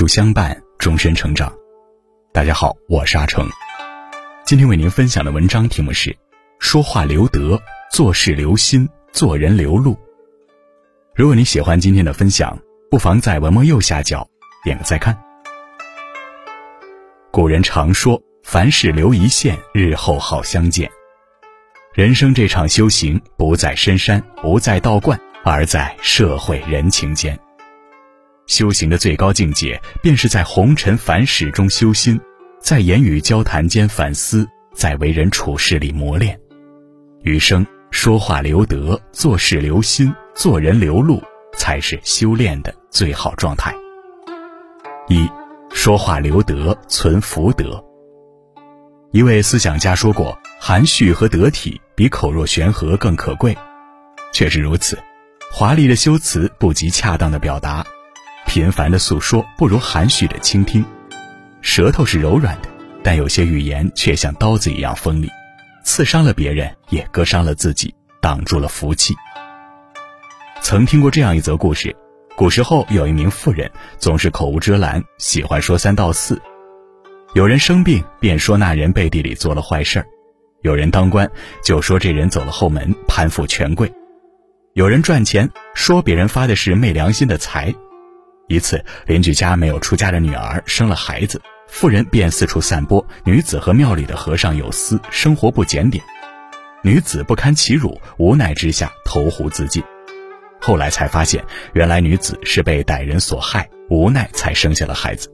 主相伴，终身成长。大家好，我是阿成。今天为您分享的文章题目是：说话留德，做事留心，做人留路。如果你喜欢今天的分享，不妨在文末右下角点个再看。古人常说：“凡事留一线，日后好相见。”人生这场修行，不在深山，不在道观，而在社会人情间。修行的最高境界，便是在红尘凡事中修心，在言语交谈间反思，在为人处事里磨练。余生说话留德，做事留心，做人留路，才是修炼的最好状态。一，说话留德，存福德。一位思想家说过：“含蓄和得体，比口若悬河更可贵。”确实如此，华丽的修辞不及恰当的表达。频繁的诉说不如含蓄的倾听，舌头是柔软的，但有些语言却像刀子一样锋利，刺伤了别人，也割伤了自己，挡住了福气。曾听过这样一则故事：古时候有一名妇人，总是口无遮拦，喜欢说三道四。有人生病，便说那人背地里做了坏事儿；有人当官，就说这人走了后门，攀附权贵；有人赚钱，说别人发的是昧良心的财。一次，邻居家没有出嫁的女儿生了孩子，妇人便四处散播女子和庙里的和尚有私，生活不检点。女子不堪其辱，无奈之下投湖自尽。后来才发现，原来女子是被歹人所害，无奈才生下了孩子。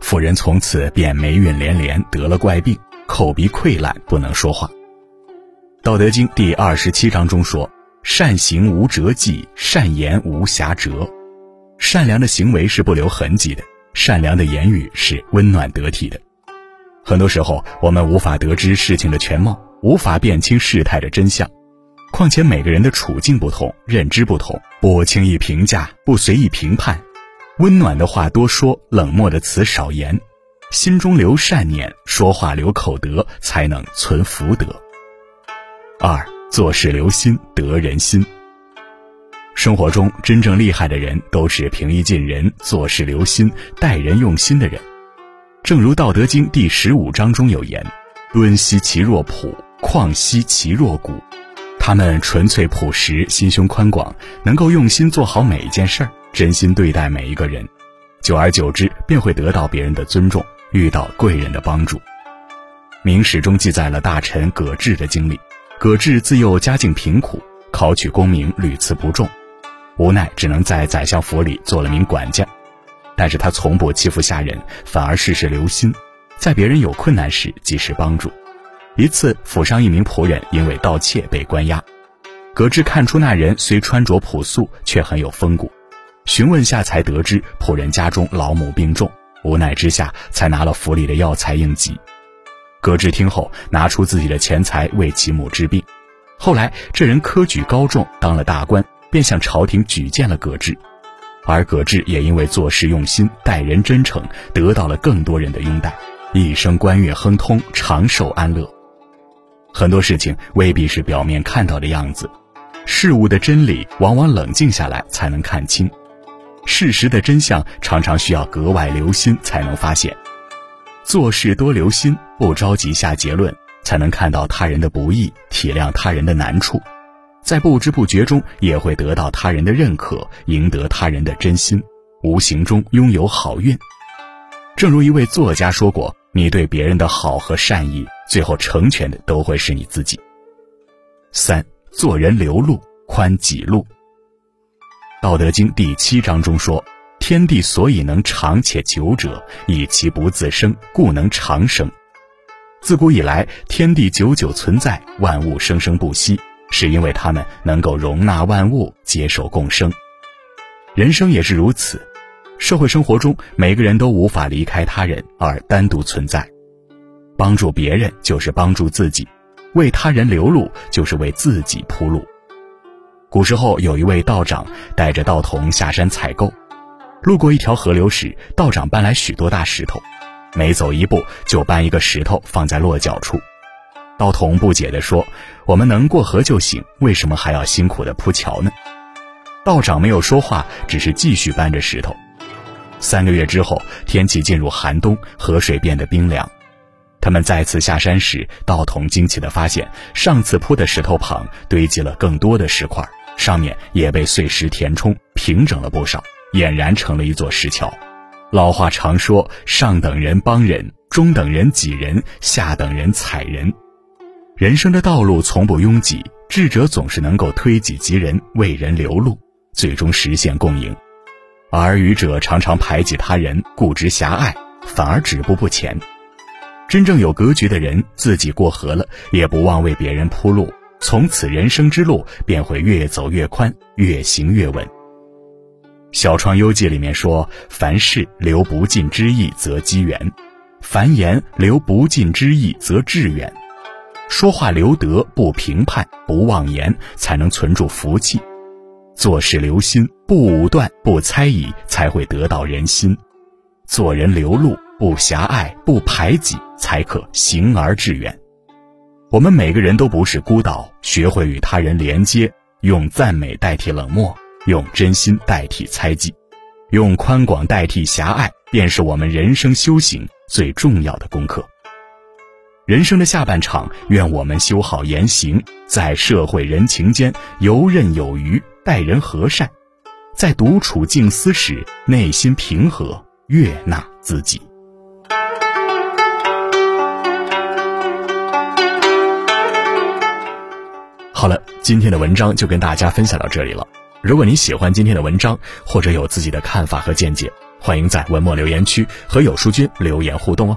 妇人从此便霉运连连，得了怪病，口鼻溃烂，不能说话。《道德经》第二十七章中说：“善行无辙迹，善言无瑕谪。”善良的行为是不留痕迹的，善良的言语是温暖得体的。很多时候，我们无法得知事情的全貌，无法辨清事态的真相。况且每个人的处境不同，认知不同，不轻易评价，不随意评判。温暖的话多说，冷漠的词少言。心中留善念，说话留口德，才能存福德。二，做事留心，得人心。生活中真正厉害的人，都是平易近人、做事留心、待人用心的人。正如《道德经》第十五章中有言：“敦兮其若朴，旷兮其若谷。”他们纯粹朴实，心胸宽广，能够用心做好每一件事儿，真心对待每一个人，久而久之便会得到别人的尊重，遇到贵人的帮助。明史中记载了大臣葛稚的经历。葛稚自幼家境贫苦，考取功名屡次不中。无奈只能在宰相府里做了名管家，但是他从不欺负下人，反而事事留心，在别人有困难时及时帮助。一次，府上一名仆人因为盗窃被关押，葛稚看出那人虽穿着朴素，却很有风骨，询问下才得知仆人家中老母病重，无奈之下才拿了府里的药材应急。葛稚听后，拿出自己的钱财为其母治病。后来这人科举高中，当了大官。便向朝廷举荐了葛稚，而葛稚也因为做事用心、待人真诚，得到了更多人的拥戴，一生官运亨通，长寿安乐。很多事情未必是表面看到的样子，事物的真理往往冷静下来才能看清，事实的真相常常需要格外留心才能发现。做事多留心，不着急下结论，才能看到他人的不易，体谅他人的难处。在不知不觉中，也会得到他人的认可，赢得他人的真心，无形中拥有好运。正如一位作家说过：“你对别人的好和善意，最后成全的都会是你自己。”三，做人留路，宽己路。《道德经》第七章中说：“天地所以能长且久者，以其不自生，故能长生。”自古以来，天地久久存在，万物生生不息。是因为他们能够容纳万物，接受共生。人生也是如此，社会生活中每个人都无法离开他人而单独存在。帮助别人就是帮助自己，为他人留路就是为自己铺路。古时候有一位道长带着道童下山采购，路过一条河流时，道长搬来许多大石头，每走一步就搬一个石头放在落脚处。道童不解地说：“我们能过河就行，为什么还要辛苦地铺桥呢？”道长没有说话，只是继续搬着石头。三个月之后，天气进入寒冬，河水变得冰凉。他们再次下山时，道童惊奇地发现，上次铺的石头旁堆积了更多的石块，上面也被碎石填充，平整了不少，俨然成了一座石桥。老话常说：“上等人帮人，中等人挤人，下等人踩人。”人生的道路从不拥挤，智者总是能够推己及人，为人留路，最终实现共赢；而愚者常常排挤他人，固执狭隘，反而止步不前。真正有格局的人，自己过河了，也不忘为别人铺路，从此人生之路便会越走越宽，越行越稳。《小窗幽记》里面说：“凡事留不尽之意，则机缘；凡言留不尽之意，则致远。说话留德，不评判，不妄言，才能存住福气；做事留心，不武断，不猜疑，才会得到人心；做人留路。”不狭隘，不排挤，才可行而致远。我们每个人都不是孤岛，学会与他人连接，用赞美代替冷漠，用真心代替猜忌，用宽广代替狭隘，便是我们人生修行最重要的功课。人生的下半场，愿我们修好言行，在社会人情间游刃有余，待人和善，在独处静思时，内心平和，悦纳自己。好了，今天的文章就跟大家分享到这里了。如果你喜欢今天的文章，或者有自己的看法和见解，欢迎在文末留言区和有书君留言互动哦。